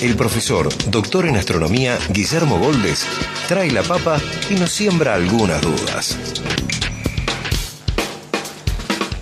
el profesor, doctor en astronomía, Guillermo Goldes, trae la papa y nos siembra algunas dudas.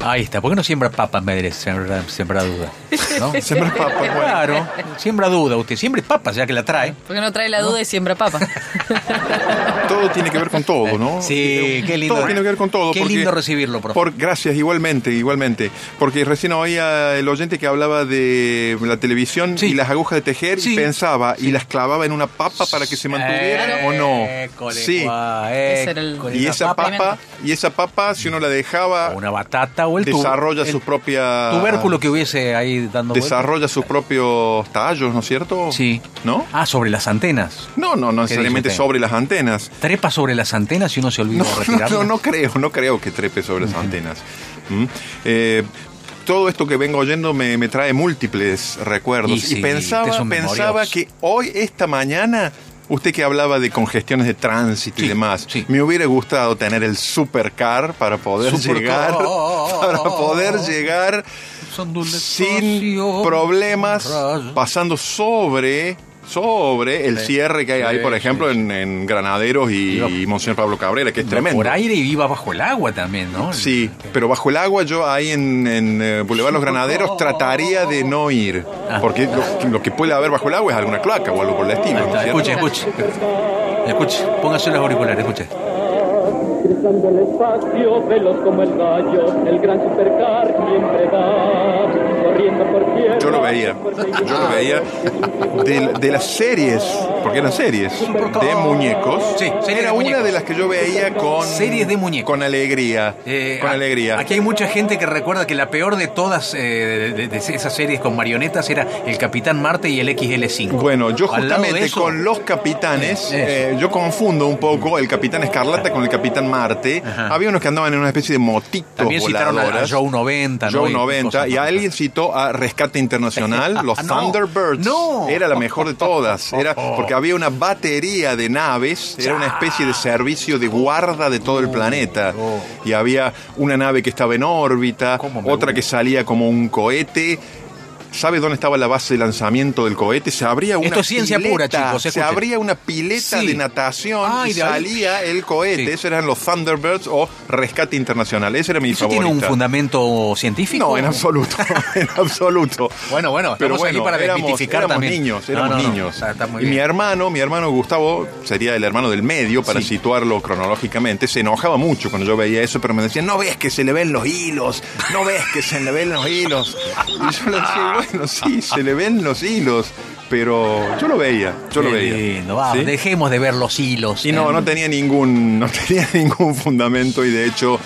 Ahí está. ¿Por qué no siembra papa en vez de sembrar, sembrar duda? ¿No? Siembra papa, bueno. Claro, siembra duda. Usted siempre papa, ya que la trae. Porque no trae la duda y siembra papa. Todo tiene que ver con todo, ¿no? Sí, qué lindo. Todo tiene que ver con todo. Qué porque- lindo recibirlo, profe. Por, gracias, igualmente, igualmente. Porque recién oía el oyente que hablaba de la televisión Sí. y las agujas de tejer Sí. y pensaba y las clavaba en una papa para que se mantuviera o no. École, Sí. guau, Ese era el- école, Y esa papa- papa, y esa papa, si uno la dejaba, O una batata o el tu- desarrolla el sus propias tubérculo que hubiese ahí dando desarrolla sus propios tallos, ¿no es cierto? Sí. ¿No? Ah, sobre las antenas. No, no, no necesariamente sobre las antenas. Trepa sobre las antenas y uno se olvida No, de no, no, no creo, no creo que trepe sobre las antenas. ¿Mm? Eh, todo esto que vengo oyendo me, me trae múltiples recuerdos. Y sí, pensaba, pensaba que hoy, esta mañana, usted que hablaba de congestiones de tránsito Sí, y demás, sí. me hubiera gustado tener el supercar para poder Supercar. llegar, para poder llegar sin problemas, pasando sobre sobre el cierre que hay ahí, por ejemplo, sí, en, en Granaderos y, Iba- y Monseñor Pablo Cabrera, que es tremendo. Por aire y iba bajo el agua también, ¿no? Sí, pero bajo el agua yo ahí en, en eh, Boulevard Los Granaderos trataría de no ir. Ah. Porque lo, lo que puede haber bajo el agua es alguna cloaca o algo por el estilo. Escuche, escuche. Escuche, póngase los auriculares, escuche. Cruzando el espacio, veloz como el rayo, el gran supercar siempre tierra. Yo lo veía, yo lo veía de, de las series, porque eran series de muñecos. Sí, series era de una muñecos. de las que yo veía con Series de muñecos. con alegría, Eh, con alegría. Aquí hay mucha gente que recuerda que la peor de todas eh, de, esas series con marionetas era el Capitán Marte y el XL5. Bueno, yo justamente eso- con los capitanes, eh, yo confundo un poco el Capitán Escarlata con el Capitán Marte. Ajá. Había unos que andaban en una especie de motitos También citaron a, a. Joe 90, ¿no? Joe Y 90 cosas y más. alguien citó a Rescate Internacional, los Ah, no. Thunderbirds. No. Era la mejor de todas. Era porque había una batería de naves, era una especie de servicio de guarda de todo el planeta. Oh. Y había una nave que estaba en órbita, ¿Cómo me otra que salía como un cohete. ¿Sabe dónde estaba la base de lanzamiento del cohete? Se abría una Esto es ciencia pileta, pura, chicos, Se escuchen. abría una pileta Sí. de natación Ay, y de ahí. salía el cohete. Sí. Esos eran los Thunderbirds o Rescate Internacional. Ese era mi ¿Eso tiene un fundamento científico? No, en absoluto, en absoluto. Bueno, bueno, Pero estamos aquí bueno, para éramos, desmitificar éramos también. niños, éramos no, no, niños. está- está muy y mi hermano, mi hermano Gustavo, sería el hermano del medio para Sí. situarlo cronológicamente, se enojaba mucho cuando yo veía eso, pero me decía, no ves que se le ven los hilos, no ves que se le ven los hilos. Y yo le decía, bueno, sí, se le ven los hilos, pero yo lo veía, yo lo veía. lindo, vamos, ¿Sí? dejemos de ver los hilos. Y no, ¿eh? no tenía ningún, no tenía ningún fundamento y de hecho,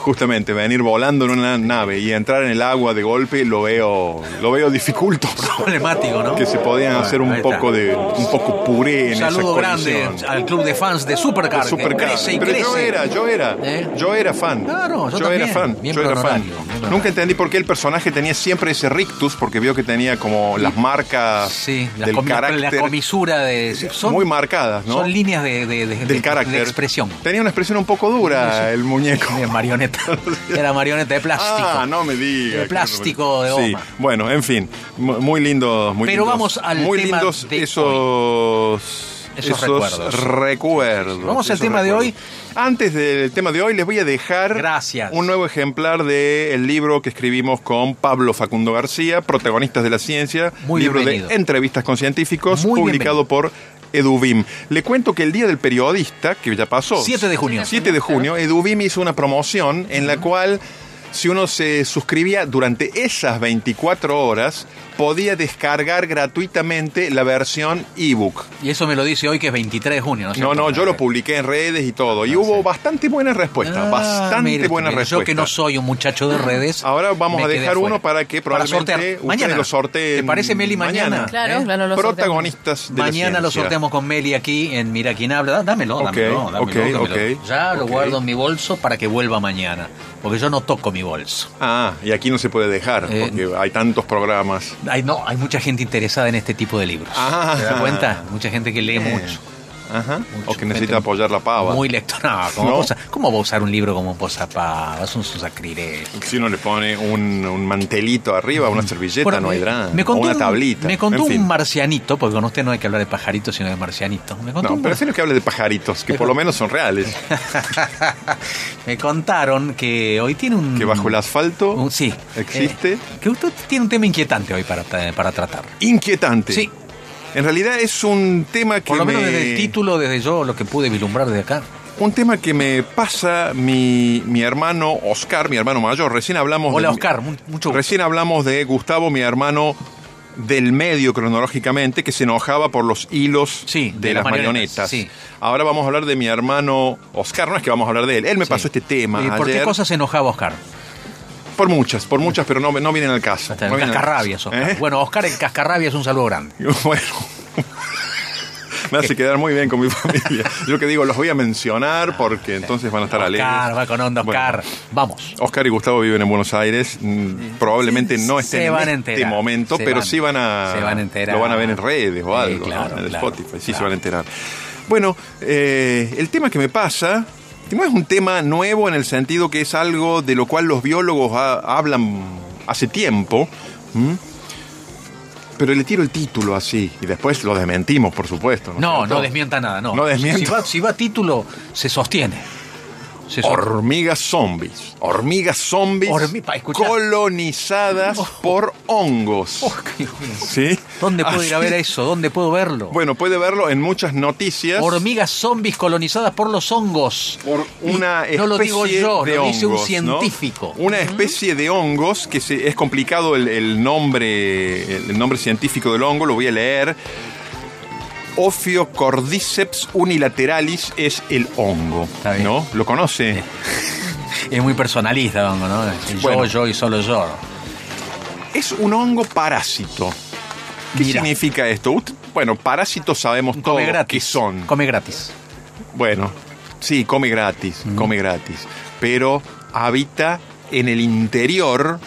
justamente venir volando en una nave y entrar en el agua de golpe lo veo, lo veo dificultoso. Problemático, ¿no? Que se podían Bueno, hacer un poco de, un poco puré en Un saludo esa grande al club de fans de Supercar. Supercar. crece y Pero yo era, yo era, ¿Eh? yo era fan. Claro, yo era también. fan, Bien yo era fan. bien. Nunca entendí por qué el personaje tenía siempre ese rictus, porque vio que tenía como las marcas Sí, la, del la carácter comisura de. son- muy marcadas, ¿no? Son líneas de, de- de- del de- carácter. de expresión. Tenía una expresión un poco dura el muñeco. De marioneta. Era marioneta de plástico. Ah, no me diga. De plástico de Sí, goma. bueno, en fin, mu- muy lindo, muy Pero lindos, vamos al muy tema lindos de esos Esos recuerdos. recuerdos, Vamos al esos tema de hoy. Antes del tema de hoy les voy a dejar Gracias. un nuevo ejemplar del libro que escribimos con Pablo Facundo García, Protagonistas de la Ciencia, Muy libro bienvenido. de entrevistas con científicos, Muy publicado bienvenido. por Eduvim. Le cuento que el Día del Periodista, que ya pasó, 7 de junio. 7 de junio, Eduvim hizo una promoción en la cual si uno se suscribía durante esas 24 horas, podía descargar gratuitamente la versión ebook. Y eso me lo dice hoy que es 23 de junio, ¿no? No, no, yo lo publiqué en redes y todo. Y Ah, hubo sí. bastante buena respuesta. Ah, bastante mire, buena mire, respuesta. Yo que no soy un muchacho de redes. Ahora vamos a dejar uno para que Para probablemente ustedes Mañana. lo sorteen ¿Te parece, Meli, mañana? Claro, ¿Eh? claro, lo sorteamos. Protagonistas de la Mañana lo ciencia. sorteamos con Meli aquí en Mira quién habla. Dá- Dámelo, dámelo, dámelo, Ya lo guardo en mi bolso para que vuelva mañana. Porque yo no toco mi bolso. Ah, y aquí no se puede dejar, Eh, porque hay tantos programas. Hay, no, hay mucha gente interesada en este tipo de libros. Ah. ¿Te das cuenta? Mucha gente que lee Eh, mucho. Ajá. mucho. O que necesita apoyar la pava. Muy lector. No, ¿cómo, ¿No? posa- ¿cómo va a usar un libro como posapava? Es un sacrilegio. Si uno le pone un, un mantelito arriba, una servilleta, Bueno, no hay drama. Me o una un- tablita. Me contó en fin. un marcianito, porque con usted no hay que hablar de pajaritos, sino de. Me contó No, un pero es que hable de pajaritos, que por lo menos son reales. Me contaron que hoy tiene un... Que bajo el asfalto un- sí. existe. Eh, que usted tiene un tema inquietante hoy para, para tratar. Inquietante. Sí. En realidad es un tema que Por lo menos me- desde el título, desde yo, lo que pude vislumbrar de acá. Un tema que me pasa mi, mi hermano Oscar, mi hermano mayor. Recién hablamos Hola, de, Oscar, mu- mucho gusto. Recién hablamos de Gustavo, mi hermano del medio cronológicamente, que se enojaba por los hilos Sí, de, de las las marionetas. marionetas, sí. Ahora vamos a hablar de mi hermano Oscar. No es que vamos a hablar de él. Él me Sí. pasó este tema. ¿Y por qué ayer. cosa se enojaba Oscar? Por muchas, por muchas, pero no, no vienen al caso. No al cascarrabias, caso. Oscar. ¿Eh? Bueno, Oscar el cascarrabias es un saludo grande. Bueno. Me hace quedar muy bien con mi familia. Yo que digo, los voy a mencionar porque entonces van a estar alegres. Oscar, va con onda, Bueno. Oscar. Vamos. Oscar y Gustavo viven en Buenos Aires. mm, Probablemente no estén en este enterar. momento, Se pero van- sí van a. se van a enterar. Lo van a ver en redes o Sí, algo, ¿no? claro, en el claro, Spotify. Sí, claro. se van a enterar. Bueno, eh, el tema que me pasa. No es un tema nuevo en el sentido que es algo de lo cual los biólogos ha- hablan hace tiempo. Pero le tiro el título así y después lo desmentimos, por supuesto. No, no desmienta nada, no. No desmienta. Si va, si va título, se sostiene. Se. Hormigas zombies. Hormigas zombies Hormi- colonizadas por hongos. Oh. ¿Sí? ¿Dónde puedo ir a ver eso? ¿Dónde puedo verlo? Bueno, puede verlo en muchas noticias. Hormigas zombies colonizadas por los hongos. por una especie no lo digo yo, de lo dice un hongos, ¿no? científico. Una especie de hongos que se- es complicado el, el nombre el nombre científico del hongo, lo voy a leer. Ophiocordyceps unilateralis es el hongo, Está bien. ¿no? ¿Lo conoce? Es muy personalista, hongo, ¿no? El Bueno. Yo, yo y solo yo. Es un hongo parásito. ¿Qué Mira. significa esto? Bueno, parásitos sabemos todos Come gratis. qué son. Come gratis. Bueno, sí, come gratis, come gratis. Pero habita en el interior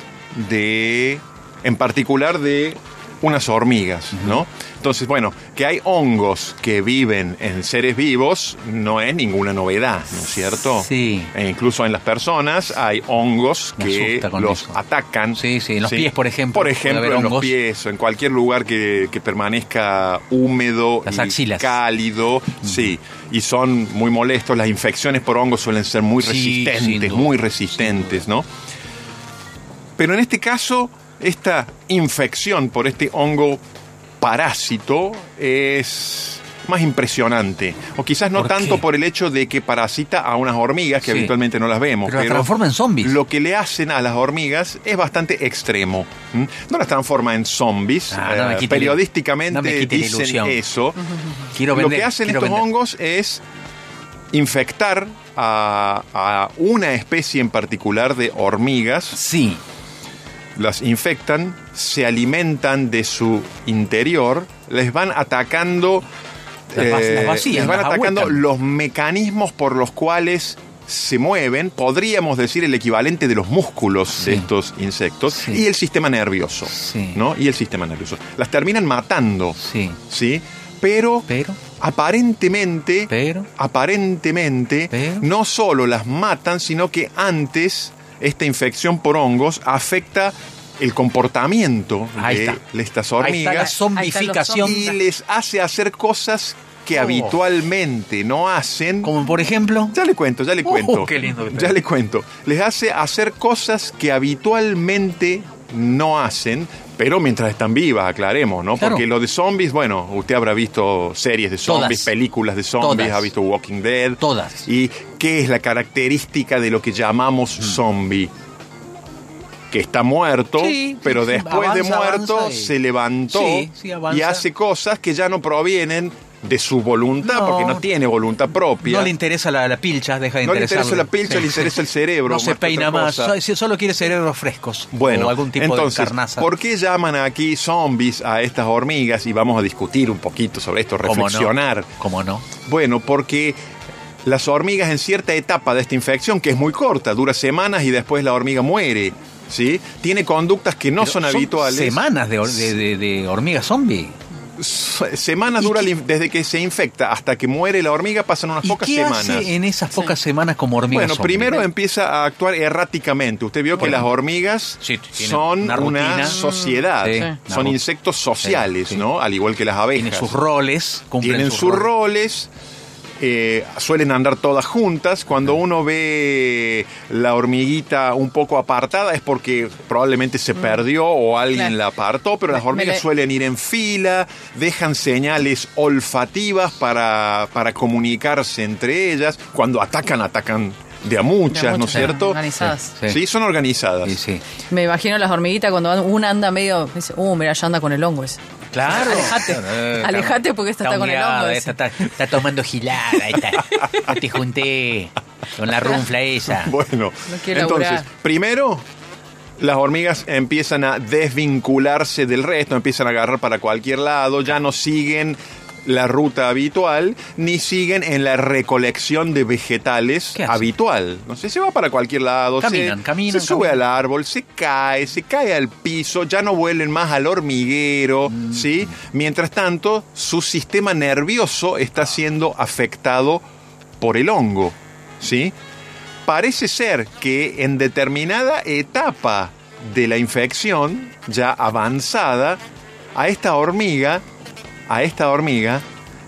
de, en particular de unas hormigas, ¿no? Entonces, bueno, que hay hongos que viven en seres vivos no es ninguna novedad, ¿no es cierto? Sí. E incluso en las personas hay hongos Me que los eso. atacan. Sí, sí, en los pies, por ejemplo, Por ejemplo, en los pies o en cualquier lugar que, que permanezca húmedo Las y axilas. cálido, sí, y son muy molestos. Las infecciones por hongos suelen ser muy Sí, resistentes, muy resistentes, ¿no? Pero en este caso, esta infección por este hongo parásito es más impresionante. O quizás no ¿Por tanto qué? por el hecho de que parasita a unas hormigas que Sí. habitualmente no las vemos. Pero las transforma en zombies. Lo que le hacen a las hormigas es bastante extremo. No las transforma en zombies. Ah, no eh, periodísticamente no dicen eso. Quiero Lo que hacen estos vender. hongos es infectar a, a una especie en particular de hormigas, Sí. las infectan, se alimentan de su interior, les van atacando, Las eh, las vacían, les van atacando ahuecan. los mecanismos por los cuales se mueven, podríamos decir el equivalente de los músculos de estos insectos Sí. y el sistema nervioso, Sí. ¿no? Y el sistema nervioso. Las terminan matando, Sí. ¿sí? Pero Pero, aparentemente, pero. aparentemente, Pero. no solo las matan, sino que antes esta infección por hongos afecta el comportamiento Ahí de está. estas Ahí está la hormigas zombificación. y les hace hacer cosas que Oh. habitualmente no hacen. Como por ejemplo. Ya le cuento, ya le Oh, cuento. qué lindo que. Ya le cuento. Les hace hacer cosas que habitualmente no hacen, pero mientras están vivas, aclaremos, ¿no? Claro. Porque lo de zombies, bueno, usted habrá visto series de zombies, Todas. películas de zombies, Todas. ha visto Walking Dead. Todas. ¿Y qué es la característica de lo que llamamos Mm. zombie? Que está muerto, Sí, pero después de muerto avanza se levantó Sí, sí, avanza. y hace cosas que ya no provienen de su voluntad, No. porque no tiene voluntad propia. No le interesa la, la pilcha, deja de No le interesa la pilcha, le interesa el cerebro, No se peina más, solo quiere cerebros frescos. Bueno, o algún tipo entonces, de carnaza. ¿por qué llaman aquí zombies a estas hormigas? Y vamos a discutir un poquito sobre esto, ¿Cómo no? reflexionar. ¿Cómo no? Bueno, porque las hormigas en cierta etapa de esta infección, que es muy corta, dura semanas y después la hormiga muere, ¿sí? Tiene conductas que no Pero son habituales. Semanas de, de, de- de hormiga zombie. Semanas dura desde que se infecta hasta que muere la hormiga, pasan unas ¿Y pocas qué semanas. hace en esas pocas semanas como hormiga Bueno, zombie? primero empieza a actuar erráticamente. Usted vio que Bueno. las hormigas Sí, tienen son una sociedad, Sí. son insectos sociales, Sí, sí. ¿no? Al igual que las abejas. Tiene sus roles, cumplen Tienen sus sus roles. roles. Eh, suelen andar todas juntas. Cuando uno ve la hormiguita un poco apartada es porque probablemente se perdió o alguien Claro. la apartó, pero las hormigas suelen ir en fila, dejan señales olfativas para, para comunicarse entre ellas. Cuando atacan, atacan de a muchas, De a ¿no es cierto? organizadas. Sí. Sí. son organizadas. Sí, sí. Me imagino las hormiguitas cuando van- una anda medio. Dice, uh, mira, ya anda con el hongo ese. Claro. Alejate. Alejate porque esta está con el esta ese. Está, está tomando gilada. Esta. No te junté con la runfla esa. Bueno, No entonces, laburar. primero las hormigas empiezan a desvincularse del resto, empiezan a agarrar para cualquier lado, ya no siguen la ruta habitual, ni siguen en la recolección de vegetales habitual. No sé, se va para cualquier lado, Caminan, se, caminan, se sube caminan. al árbol, se cae, se cae al piso, ya no vuelven más al hormiguero, Mm. ¿sí? Mientras tanto, su sistema nervioso está siendo afectado por el hongo, ¿sí? Parece ser que en determinada etapa de la infección, ya avanzada, a esta hormiga, a esta hormiga,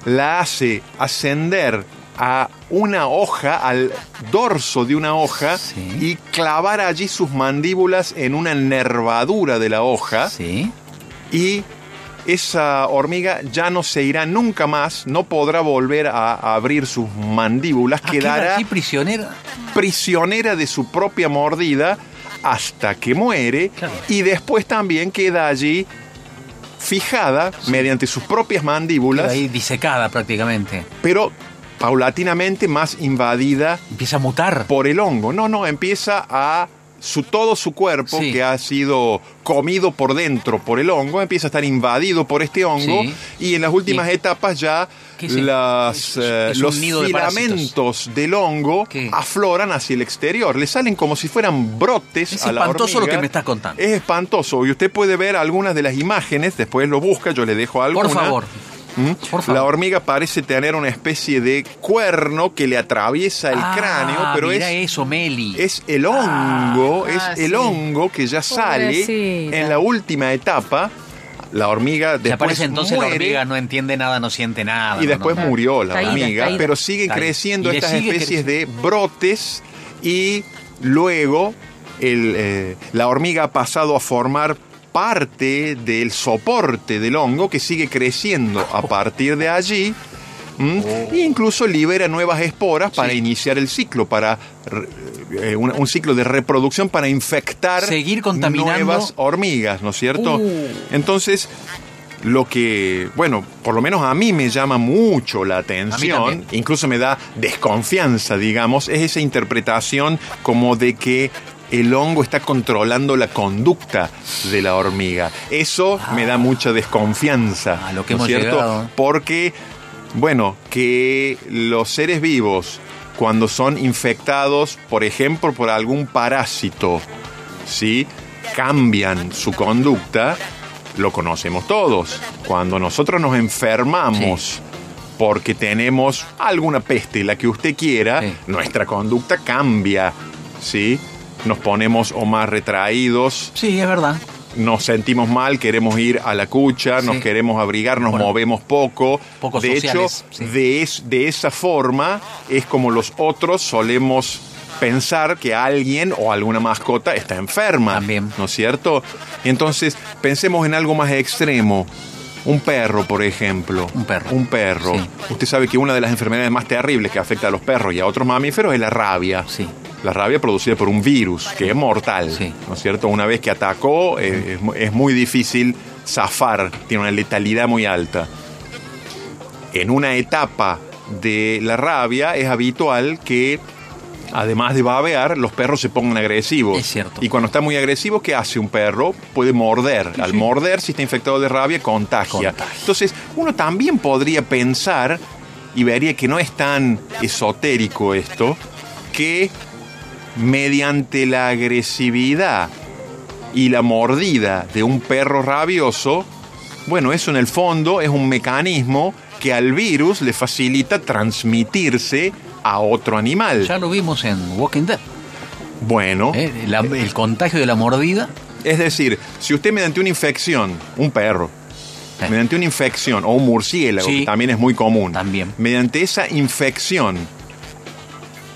la hace ascender a una hoja, al dorso de una hoja, Sí. y clavar allí sus mandíbulas en una nervadura de la hoja Sí. y esa hormiga ya no se irá nunca más, no podrá volver a, abrir sus mandíbulas, Ah, queda quedará prisionera. prisionera de su propia mordida hasta que muere Claro. y después también queda allí fijada mediante sus propias mandíbulas, ahí disecada prácticamente. pero paulatinamente más invadida Empieza a mutar. por el hongo. No, no, empieza a su todo su cuerpo Sí. que ha sido comido por dentro por el hongo, empieza a estar invadido por este hongo Sí. y en las últimas etapas ya las, eh, los nido de filamentos del hongo ¿Qué? afloran hacia el exterior, le salen como si fueran brotes Es a la espantoso lo que me estás contando. Es espantoso y usted puede ver algunas de las imágenes, después lo busca, yo le dejo alguna. Por favor. ¿Mm? La hormiga parece tener una especie de cuerno que le atraviesa el Ah, cráneo, pero mira es, eso, Meli. es el hongo, Ah, es el sí. hongo que ya sale Pobrecita. en la última etapa. La hormiga Se después aparece entonces muere la hormiga, no entiende nada, no siente nada. y después no. murió la Caída, hormiga, caída. pero siguen Caída. creciendo estas sigue especies de brotes y luego el, eh, la hormiga ha pasado a formar parte del soporte del hongo que sigue creciendo a partir de allí. ¿m? E incluso libera nuevas esporas para Sí. iniciar el ciclo, para eh, un, un ciclo de reproducción para infectar Seguir contaminando. nuevas hormigas, ¿no es cierto? Uh. Entonces, lo que, bueno, por lo menos a mí me llama mucho la atención, incluso me da desconfianza, digamos, es esa interpretación como de que el hongo está controlando la conducta de la hormiga. Eso me da mucha desconfianza, A lo que ¿no es hemos cierto? llegado. Porque, bueno, que los seres vivos, cuando son infectados, por ejemplo, por algún parásito, ¿sí? cambian su conducta, lo conocemos todos. Cuando nosotros nos enfermamos porque tenemos alguna peste, la que usted quiera, Sí. nuestra conducta cambia, ¿sí? Nos ponemos o más retraídos, Sí, es verdad. nos sentimos mal, queremos ir a la cucha, nos queremos abrigar, nos Bueno, movemos poco. poco de sociales, hecho, sí. de, es- de esa forma es como los otros solemos pensar que alguien o alguna mascota está enferma. También. ¿No es cierto? Entonces, pensemos en algo más extremo. Un perro, por ejemplo. Un perro. Un perro. Sí. Usted sabe que una de las enfermedades más terribles que afecta a los perros y a otros mamíferos es la rabia. Sí. La rabia producida por un virus que es mortal, Sí. ¿no es cierto? Una vez que atacó, es, mu- es muy difícil zafar, tiene una letalidad muy alta. En una etapa de la rabia es habitual que, además de babear, los perros se pongan agresivos. Es cierto. Y cuando está muy agresivo, ¿qué hace un perro? Puede morder. Al morder, si está infectado de rabia, contagia. Contagia. Entonces, uno también podría pensar, y vería que no es tan esotérico esto, que mediante la agresividad y la mordida de un perro rabioso, bueno, eso en el fondo es un mecanismo que al virus le facilita transmitirse a otro animal. Ya lo vimos en Walking Dead. Bueno, ¿eh? La- el contagio de la mordida. es decir, si usted mediante una infección, un perro, Eh. mediante una infección, o un murciélago, Sí. que también es muy común, También. mediante esa infección,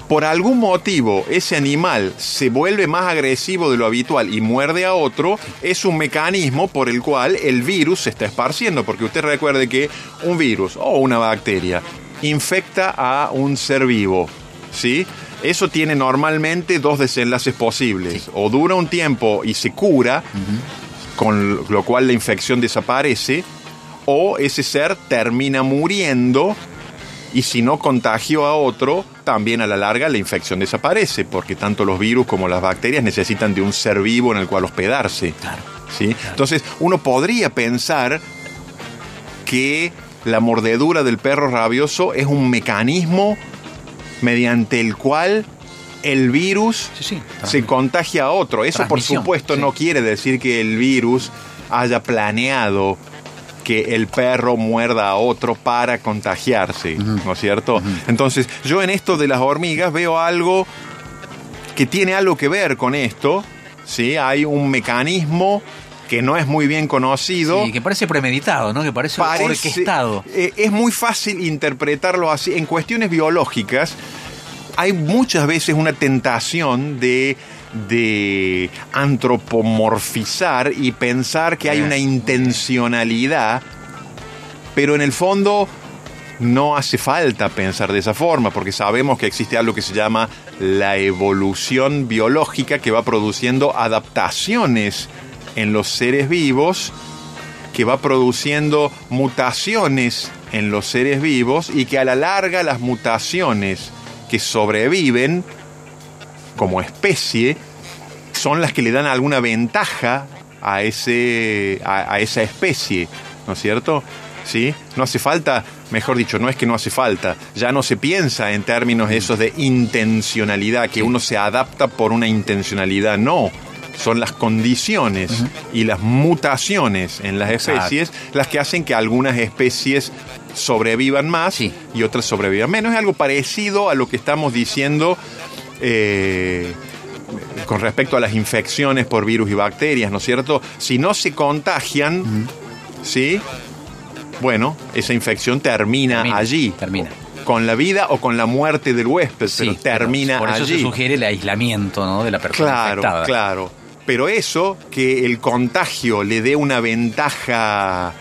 por algún motivo ese animal se vuelve más agresivo de lo habitual y muerde a otro, es un mecanismo por el cual el virus se está esparciendo, porque usted recuerde que un virus o una bacteria infecta a un ser vivo, ¿sí? Eso tiene normalmente dos desenlaces posibles. O dura un tiempo y se cura, con lo cual la infección desaparece, o ese ser termina muriendo y si no contagió a otro, también a la larga la infección desaparece, porque tanto los virus como las bacterias necesitan de un ser vivo en el cual hospedarse. Claro. ¿sí? Entonces, uno podría pensar que la mordedura del perro rabioso es un mecanismo mediante el cual el virus Sí, sí. se contagia a otro. Eso, por supuesto, sí. no quiere decir que el virus haya planeado que el perro muerda a otro para contagiarse, ¿no es cierto? Entonces, yo en esto de las hormigas veo algo que tiene algo que ver con esto, ¿sí? Hay un mecanismo que no es muy bien conocido. Sí, que parece premeditado, ¿no? Que parece, orquestado. eh, es muy fácil interpretarlo así. En cuestiones biológicas, hay muchas veces una tentación de, de antropomorfizar y pensar que hay una intencionalidad, pero en el fondo no hace falta pensar de esa forma, porque sabemos que existe algo que se llama la evolución biológica que va produciendo adaptaciones en los seres vivos que va produciendo mutaciones en los seres vivos y que a la larga las mutaciones que sobreviven como especie son las que le dan alguna ventaja a, ese, a, a esa especie, ¿no es cierto? ¿Sí? No hace falta, mejor dicho, no es que no hace falta, ya no se piensa en términos esos de intencionalidad, que uno se adapta por una intencionalidad, no. Son las condiciones y las mutaciones en las Exacto. especies las que hacen que algunas especies sobrevivan más Sí. y otras sobrevivan menos. Es algo parecido a lo que estamos diciendo eh, con respecto a las infecciones por virus y bacterias, ¿no es cierto? Si no se contagian, ¿sí? Bueno, esa infección termina, Termina, allí. termina. Con la vida o con la muerte del huésped, Sí, pero termina Por eso allí. se sugiere el aislamiento, ¿no? De la persona Claro, infectada. claro. Pero eso, que el contagio le dé una ventaja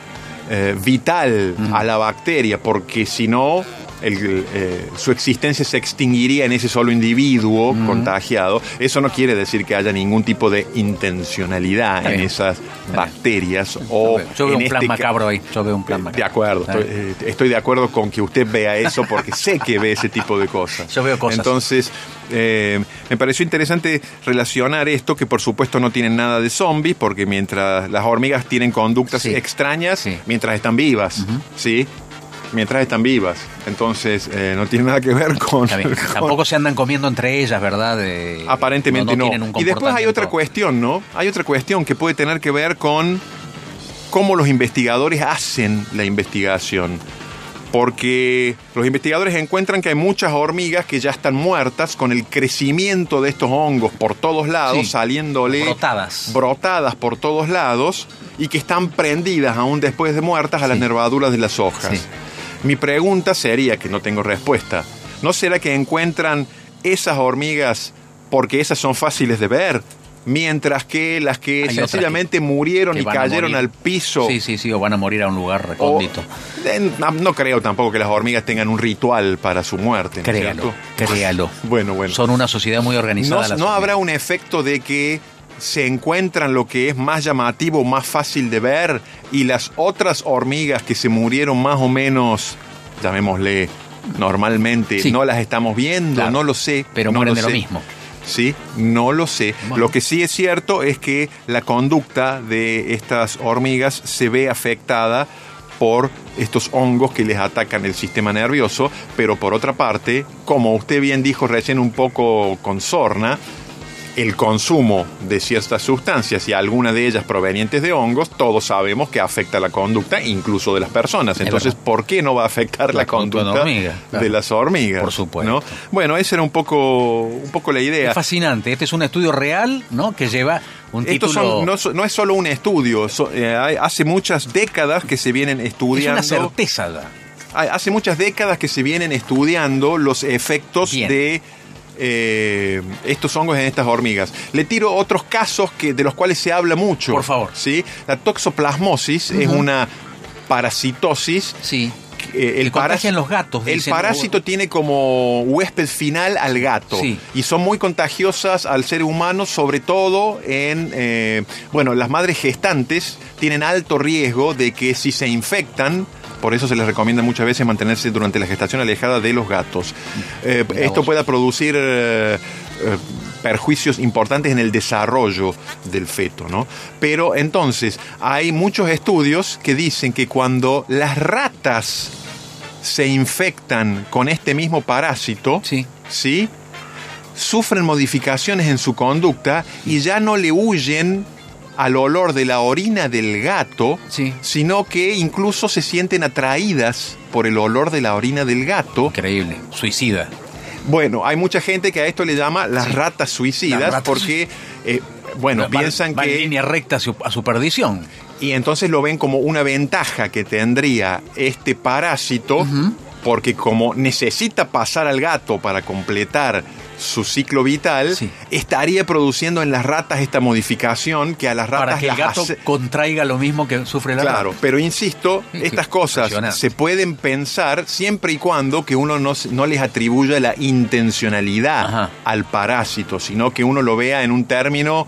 eh, vital a la bacteria, porque si no, el, eh, su existencia se extinguiría en ese solo individuo contagiado. Eso no quiere decir que haya ningún tipo de intencionalidad Está en bien. esas bacterias. O yo veo en un plan este ca- macabro ahí. Yo veo un plan de macabro. acuerdo, ¿Eh? estoy, eh, estoy de acuerdo con que usted vea eso porque sé que ve ese tipo de cosas. Yo veo cosas. Entonces, eh, me pareció interesante relacionar esto, que por supuesto no tienen nada de zombies, porque mientras las hormigas tienen conductas Sí. extrañas, Sí. mientras están vivas, ¿sí? Mientras están vivas. Entonces, eh, no tiene nada que ver con... Tampoco se andan comiendo entre ellas, ¿verdad? De- Aparentemente no. Y después hay otra cuestión, ¿no? Hay otra cuestión que puede tener que ver con cómo los investigadores hacen la investigación. Porque los investigadores encuentran que hay muchas hormigas que ya están muertas con el crecimiento de estos hongos por todos lados, Sí. saliéndole Brotadas. brotadas por todos lados y que están prendidas aún después de muertas a las nervaduras de las hojas. Sí. Mi pregunta sería, que no tengo respuesta, ¿no será que encuentran esas hormigas porque esas son fáciles de ver? mientras que las que Hay sencillamente murieron que y cayeron al piso. Sí, sí, sí, o van a morir a un lugar recóndito. Eh, no, no creo tampoco que las hormigas tengan un ritual para su muerte. ¿no es Créalo, cierto? créalo. Bueno, bueno. Son una sociedad muy organizada. ¿No, habrá un efecto de que se encuentran lo que es más llamativo, más fácil de ver y las otras hormigas que se murieron más o menos, llamémosle normalmente, Sí. no las estamos viendo, Claro. no lo sé. Pero no mueren de lo sé. mismo. Sí, no lo sé. Bueno. Lo que sí es cierto es que la conducta de estas hormigas se ve afectada por estos hongos que les atacan el sistema nervioso, pero por otra parte, como usted bien dijo recién un poco con sorna, el consumo de ciertas sustancias y alguna de ellas provenientes de hongos, todos sabemos que afecta la conducta incluso de las personas. Entonces. ¿por qué no va a afectar la, La conducta de conducta hormiga, claro. de las hormigas? Por supuesto. ¿no? Bueno, esa era un poco, un poco la idea. Es fascinante. Este es un estudio real, ¿no? Que lleva un Estos título. son- no, no es solo un estudio, so- eh, hace muchas décadas que se vienen es estudiando. una certeza. hace muchas décadas que se vienen estudiando los efectos Bien. de eh, estos hongos en estas hormigas. Le tiro otros casos que, de los cuales se habla mucho. Por favor. ¿sí? La toxoplasmosis es una parasitosis. Sí. eh, Que el contagian paras- los gatos, El dicen. parásito tiene como huésped final al gato. Sí. Y son muy contagiosas al ser humano, sobre todo en. eh, bueno, las madres gestantes tienen alto riesgo de que si se infectan. Por eso se les recomienda muchas veces mantenerse durante la gestación alejada de los gatos. Eh, esto pueda producir eh, eh, perjuicios importantes en el desarrollo del feto, ¿no? Pero entonces, hay muchos estudios que dicen que cuando las ratas se infectan con este mismo parásito, Sí. ¿sí? Sufren modificaciones en su conducta y ya no le huyen al olor de la orina del gato, Sí. sino que incluso se sienten atraídas por el olor de la orina del gato. Increíble. Suicida. Bueno, hay mucha gente que a esto le llama las Sí. ratas suicidas Las ratas porque, eh, bueno, Va- piensan va en que... línea recta a su, a su perdición. Y entonces lo ven como una ventaja que tendría este parásito, porque como necesita pasar al gato para completar su ciclo vital, Sí. estaría produciendo en las ratas esta modificación que a las ratas Para que el gato hace- contraiga lo mismo que sufre la Claro, rata. pero insisto, Sí, estas cosas se pueden pensar siempre y cuando que uno no, les atribuya la intencionalidad Ajá. al parásito, sino que uno lo vea en un término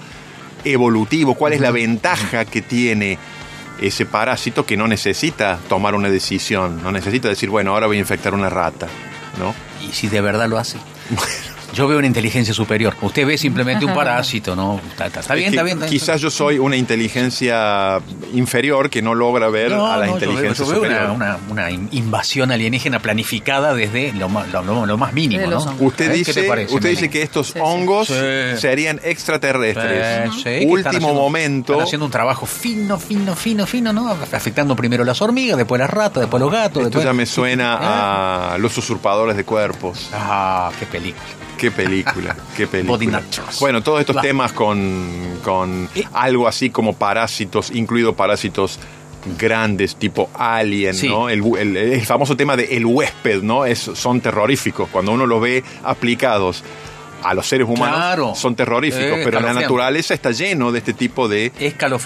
evolutivo. ¿Cuál es la ventaja que tiene ese parásito que no necesita tomar una decisión? No necesita decir, bueno, ahora voy a infectar una rata, ¿no? Y si de verdad lo hace. Yo veo una inteligencia superior. Usted ve simplemente un parásito, ¿no? Está, está- está Es bien, que está bien. está bien. Quizás yo soy una inteligencia inferior que no logra ver No, a la no, yo veo- inteligencia yo veo superior. una, una- una in- invasión alienígena planificada desde lo más, lo, lo- lo más mínimo, ¿no? Usted ¿Eh? ¿Qué dice, te parece, usted dice que estos Sí, hongos Sí. serían extraterrestres. Eh, sí, están Último haciendo- momento. Están haciendo un trabajo fino, fino, fino, fino, ¿no? Afectando primero las hormigas, después las ratas, después los gatos. Esto después... ya me suena ¿Eh? a los usurpadores de cuerpos. Ah, qué película. Qué película, qué película. Bueno, todos estos temas con, con Eh. algo así como parásitos, incluido parásitos grandes tipo alien, Sí. ¿no? El, el- el famoso tema de el huésped, ¿no? Es, son terroríficos. Cuando uno los ve aplicados a los seres humanos, Claro. son terroríficos. Eh, pero la naturaleza está lleno de este tipo de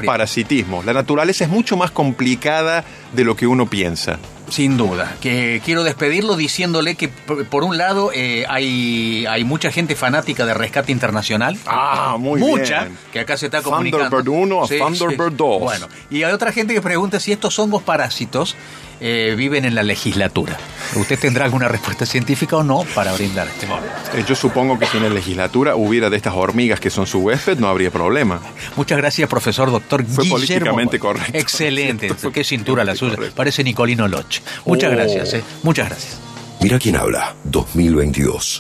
parasitismo. La naturaleza es mucho más complicada de lo que uno piensa. Sin duda. Que quiero despedirlo diciéndole que, por, por un lado, eh, hay, hay mucha gente fanática de rescate internacional. Ah, muy mucha, bien. que acá se está comunicando. Thunderbird 1 a Thunderbird 2. Bueno, y hay otra gente que pregunta si estos hongos parásitos eh, viven en la legislatura. ¿Usted tendrá alguna respuesta científica o no para brindar este momento? Eh, Yo supongo que si en la legislatura hubiera de estas hormigas que son su huésped, no habría problema. Muchas gracias, profesor doctor Fue Guillermo. políticamente correcto. Excelente. Fue Qué cintura la suya. correcto. Parece Nicolino Loch. Muchas Oh. gracias. eh. Muchas gracias. Mira quién habla, 2022.